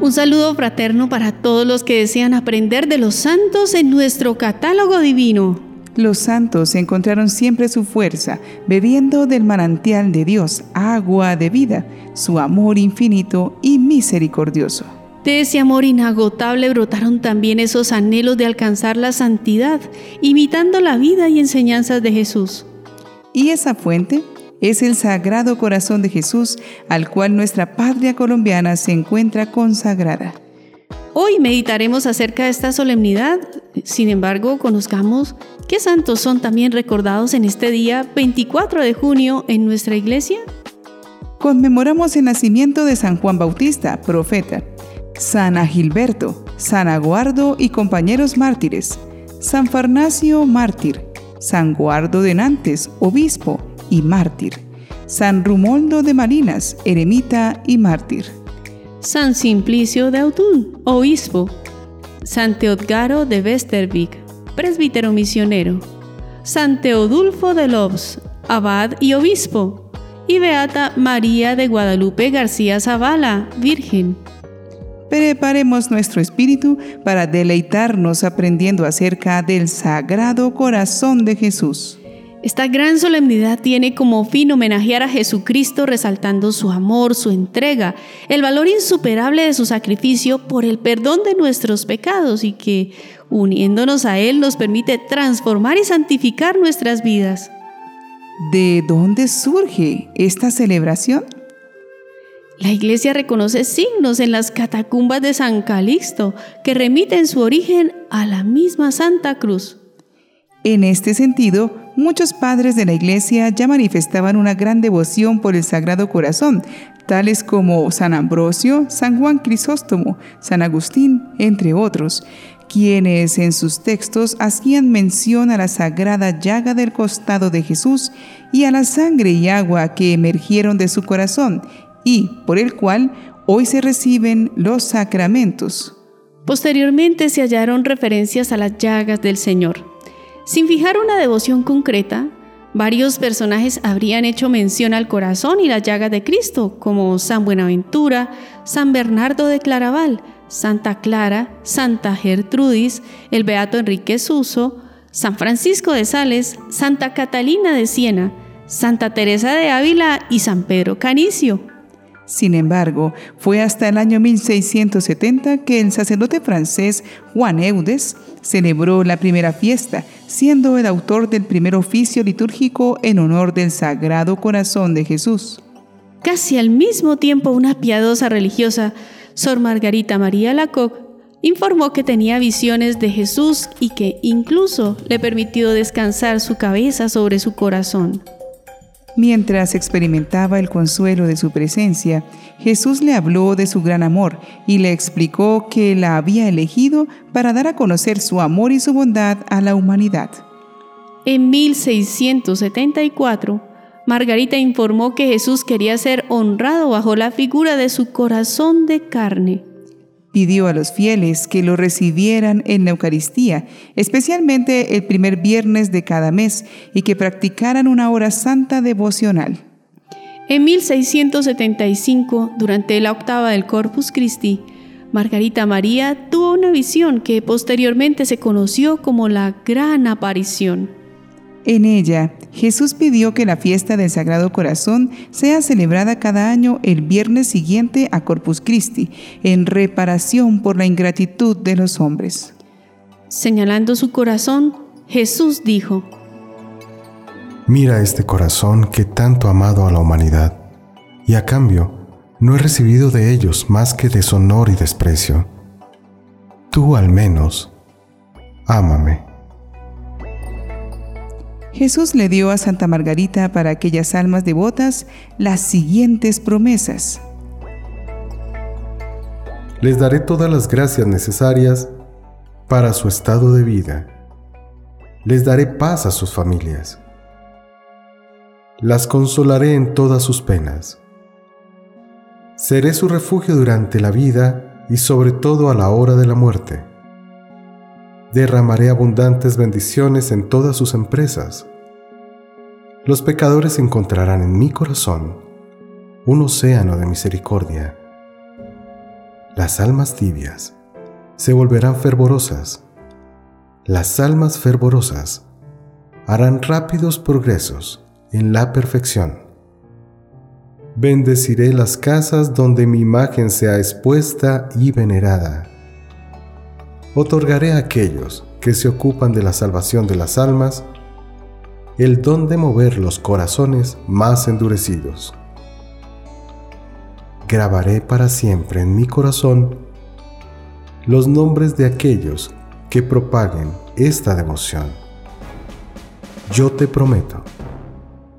Un saludo fraterno para todos los que desean aprender de los santos en nuestro catálogo divino. Los santos encontraron siempre su fuerza, bebiendo del manantial de Dios, agua de vida, su amor infinito y misericordioso. De ese amor inagotable brotaron también esos anhelos de alcanzar la santidad, imitando la vida y enseñanzas de Jesús. Y esa fuente es el Sagrado Corazón de Jesús, al cual nuestra patria colombiana se encuentra consagrada. Hoy meditaremos acerca de esta solemnidad, sin embargo, conozcamos qué santos son también recordados en este día 24 de junio en nuestra iglesia. Conmemoramos el nacimiento de San Juan Bautista, profeta, San Agilberto, San Aguardo y compañeros mártires, San Farnacio, mártir, San Guardo de Nantes, obispo, y mártir. San Rumoldo de Marinas, eremita y mártir. San Simplicio de Autun, obispo. San Teodgaro de Westervik, presbítero misionero. San Teodulfo de Lobs, abad y obispo. Y Beata María de Guadalupe García Zavala, virgen. Preparemos nuestro espíritu para deleitarnos aprendiendo acerca del Sagrado Corazón de Jesús. Esta gran solemnidad tiene como fin homenajear a Jesucristo resaltando su amor, su entrega, el valor insuperable de su sacrificio por el perdón de nuestros pecados y que, uniéndonos a Él, nos permite transformar y santificar nuestras vidas. ¿De dónde surge esta celebración? La iglesia reconoce signos en las catacumbas de San Calixto que remiten su origen a la misma Santa Cruz. En este sentido, muchos padres de la Iglesia ya manifestaban una gran devoción por el Sagrado Corazón, tales como San Ambrosio, San Juan Crisóstomo, San Agustín, entre otros, quienes en sus textos hacían mención a la sagrada llaga del costado de Jesús y a la sangre y agua que emergieron de su corazón y por el cual hoy se reciben los sacramentos. Posteriormente se hallaron referencias a las llagas del Señor sin fijar una devoción concreta, varios personajes habrían hecho mención al corazón y la llaga de Cristo, como San Buenaventura, San Bernardo de Claraval, Santa Clara, Santa Gertrudis, el Beato Enrique Suso, San Francisco de Sales, Santa Catalina de Siena, Santa Teresa de Ávila y San Pedro Canicio. Sin embargo, fue hasta el año 1670 que el sacerdote francés Juan Eudes celebró la primera fiesta, siendo el autor del primer oficio litúrgico en honor del Sagrado Corazón de Jesús. Casi al mismo tiempo, una piadosa religiosa, Sor Margarita María Lacoque, informó que tenía visiones de Jesús y que incluso le permitió descansar su cabeza sobre su corazón. Mientras experimentaba el consuelo de su presencia, Jesús le habló de su gran amor y le explicó que la había elegido para dar a conocer su amor y su bondad a la humanidad. En 1674, Margarita informó que Jesús quería ser honrado bajo la figura de su corazón de carne pidió a los fieles que lo recibieran en la Eucaristía, especialmente el primer viernes de cada mes, y que practicaran una hora santa devocional. En 1675, durante la octava del Corpus Christi, Margarita María tuvo una visión que posteriormente se conoció como la Gran Aparición. En ella, Jesús pidió que la fiesta del Sagrado Corazón sea celebrada cada año el viernes siguiente a Corpus Christi, en reparación por la ingratitud de los hombres. Señalando su corazón, Jesús dijo, Mira este corazón que tanto ha amado a la humanidad, y a cambio no he recibido de ellos más que deshonor y desprecio. Tú al menos, ámame. Jesús le dio a Santa Margarita para aquellas almas devotas las siguientes promesas. Les daré todas las gracias necesarias para su estado de vida. Les daré paz a sus familias. Las consolaré en todas sus penas. Seré su refugio durante la vida y sobre todo a la hora de la muerte derramaré abundantes bendiciones en todas sus empresas. Los pecadores encontrarán en mi corazón un océano de misericordia. Las almas tibias se volverán fervorosas. Las almas fervorosas harán rápidos progresos en la perfección. Bendeciré las casas donde mi imagen sea expuesta y venerada. Otorgaré a aquellos que se ocupan de la salvación de las almas el don de mover los corazones más endurecidos. Grabaré para siempre en mi corazón los nombres de aquellos que propaguen esta devoción yo te prometo,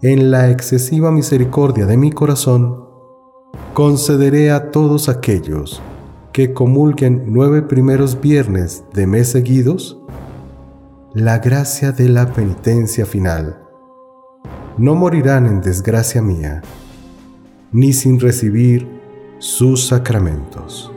en la excesiva misericordia de mi corazón, concederé a todos aquellos que comulguen nueve primeros viernes de mes seguidos la gracia de la penitencia final. No morirán en desgracia mía, ni sin recibir sus sacramentos.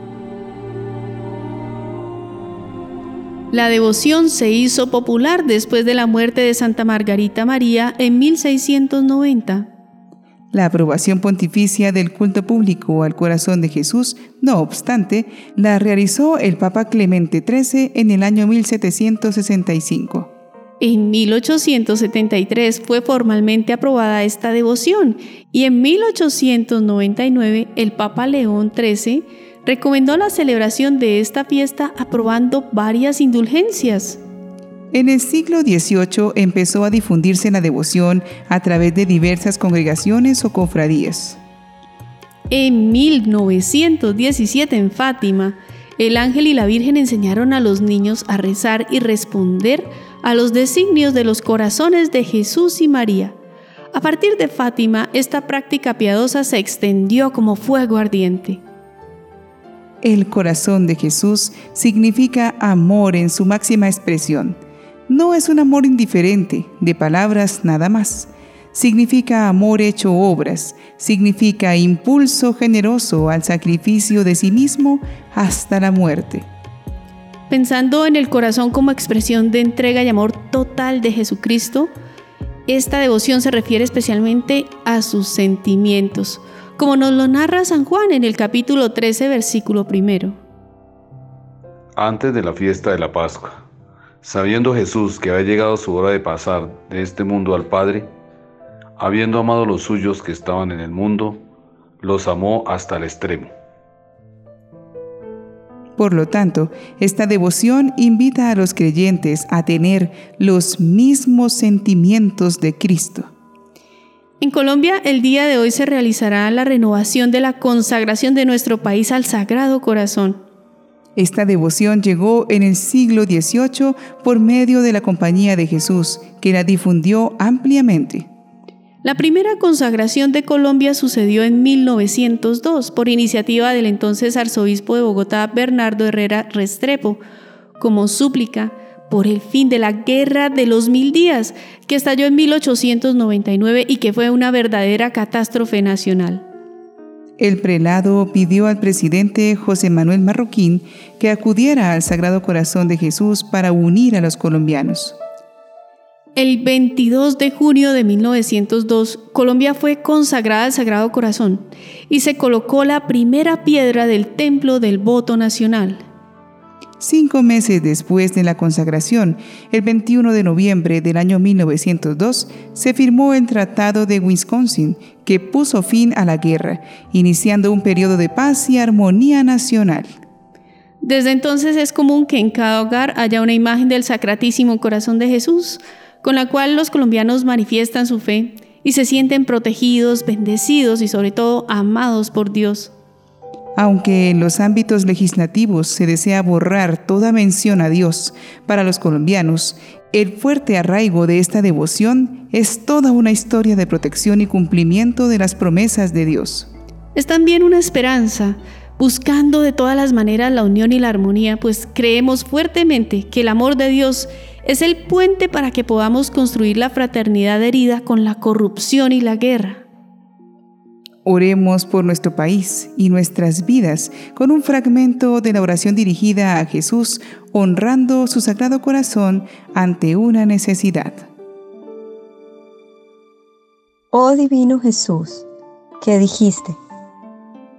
La devoción se hizo popular después de la muerte de Santa Margarita María en 1690. La aprobación pontificia del culto público al corazón de Jesús, no obstante, la realizó el Papa Clemente XIII en el año 1765. En 1873 fue formalmente aprobada esta devoción y en 1899 el Papa León XIII recomendó la celebración de esta fiesta aprobando varias indulgencias. En el siglo XVIII empezó a difundirse la devoción a través de diversas congregaciones o cofradías. En 1917 en Fátima, el ángel y la Virgen enseñaron a los niños a rezar y responder a los designios de los corazones de Jesús y María. A partir de Fátima, esta práctica piadosa se extendió como fuego ardiente. El corazón de Jesús significa amor en su máxima expresión. No es un amor indiferente, de palabras nada más. Significa amor hecho obras, significa impulso generoso al sacrificio de sí mismo hasta la muerte. Pensando en el corazón como expresión de entrega y amor total de Jesucristo, esta devoción se refiere especialmente a sus sentimientos, como nos lo narra San Juan en el capítulo 13, versículo primero. Antes de la fiesta de la Pascua, sabiendo Jesús que había llegado su hora de pasar de este mundo al Padre, habiendo amado a los suyos que estaban en el mundo, los amó hasta el extremo. Por lo tanto, esta devoción invita a los creyentes a tener los mismos sentimientos de Cristo. En Colombia, el día de hoy se realizará la renovación de la consagración de nuestro país al Sagrado Corazón. Esta devoción llegó en el siglo XVIII por medio de la Compañía de Jesús, que la difundió ampliamente. La primera consagración de Colombia sucedió en 1902 por iniciativa del entonces arzobispo de Bogotá, Bernardo Herrera Restrepo, como súplica por el fin de la Guerra de los Mil Días, que estalló en 1899 y que fue una verdadera catástrofe nacional. El prelado pidió al presidente José Manuel Marroquín que acudiera al Sagrado Corazón de Jesús para unir a los colombianos. El 22 de junio de 1902, Colombia fue consagrada al Sagrado Corazón y se colocó la primera piedra del Templo del Voto Nacional. Cinco meses después de la consagración, el 21 de noviembre del año 1902, se firmó el Tratado de Wisconsin, que puso fin a la guerra, iniciando un periodo de paz y armonía nacional. Desde entonces es común que en cada hogar haya una imagen del Sacratísimo Corazón de Jesús, con la cual los colombianos manifiestan su fe y se sienten protegidos, bendecidos y sobre todo amados por Dios. Aunque en los ámbitos legislativos se desea borrar toda mención a Dios para los colombianos, el fuerte arraigo de esta devoción es toda una historia de protección y cumplimiento de las promesas de Dios. Es también una esperanza, buscando de todas las maneras la unión y la armonía, pues creemos fuertemente que el amor de Dios es el puente para que podamos construir la fraternidad herida con la corrupción y la guerra. Oremos por nuestro país y nuestras vidas con un fragmento de la oración dirigida a Jesús, honrando su sagrado corazón ante una necesidad. Oh divino Jesús, que dijiste,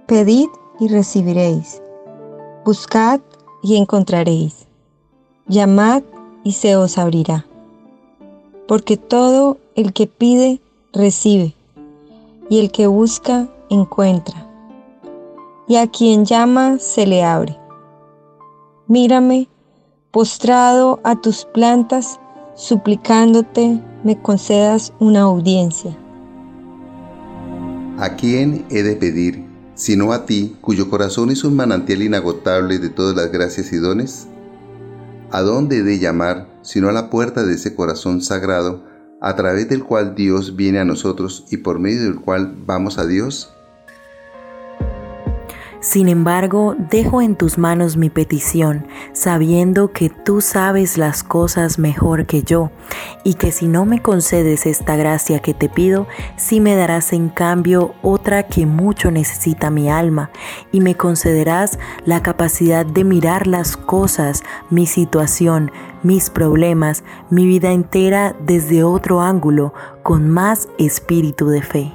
pedid y recibiréis, Buscad y encontraréis. Llamad y se os abrirá. Porque todo el que pide, recibe, y el que busca, encuentra. Y a quien llama, se le abre. Mírame, postrado a tus plantas, suplicándote me concedas una audiencia. ¿A quién he de pedir, sino a ti, cuyo corazón es un manantial inagotable de todas las gracias y dones? ¿A dónde he de llamar, sino a la puerta de ese corazón sagrado, a través del cual Dios viene a nosotros y por medio del cual vamos a Dios? Sin embargo, dejo en tus manos mi petición, sabiendo que tú sabes las cosas mejor que yo, y que si no me concedes esta gracia que te pido, sí me darás en cambio otra que mucho necesita mi alma, y me concederás la capacidad de mirar las cosas, mi situación, mis problemas, mi vida entera desde otro ángulo, con más espíritu de fe.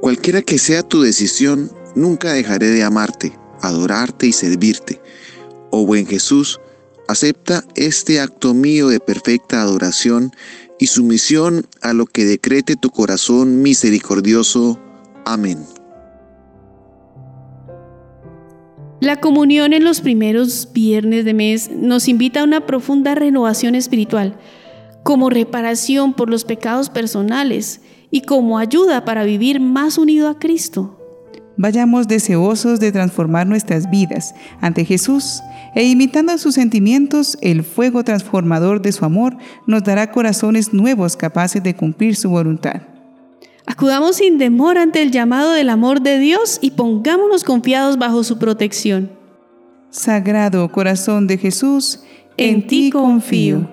Cualquiera que sea tu decisión, Nunca dejaré de amarte, adorarte y servirte. Oh buen Jesús, acepta este acto mío de perfecta adoración y sumisión a lo que decrete tu corazón misericordioso. Amén. La comunión en los primeros viernes de mes nos invita a una profunda renovación espiritual, como reparación por los pecados personales y como ayuda para vivir más unido a Cristo. Vayamos deseosos de transformar nuestras vidas ante Jesús e imitando sus sentimientos, el fuego transformador de su amor nos dará corazones nuevos capaces de cumplir su voluntad. Acudamos sin temor ante el llamado del amor de Dios y pongámonos confiados bajo su protección. Sagrado corazón de Jesús, en, ti confío.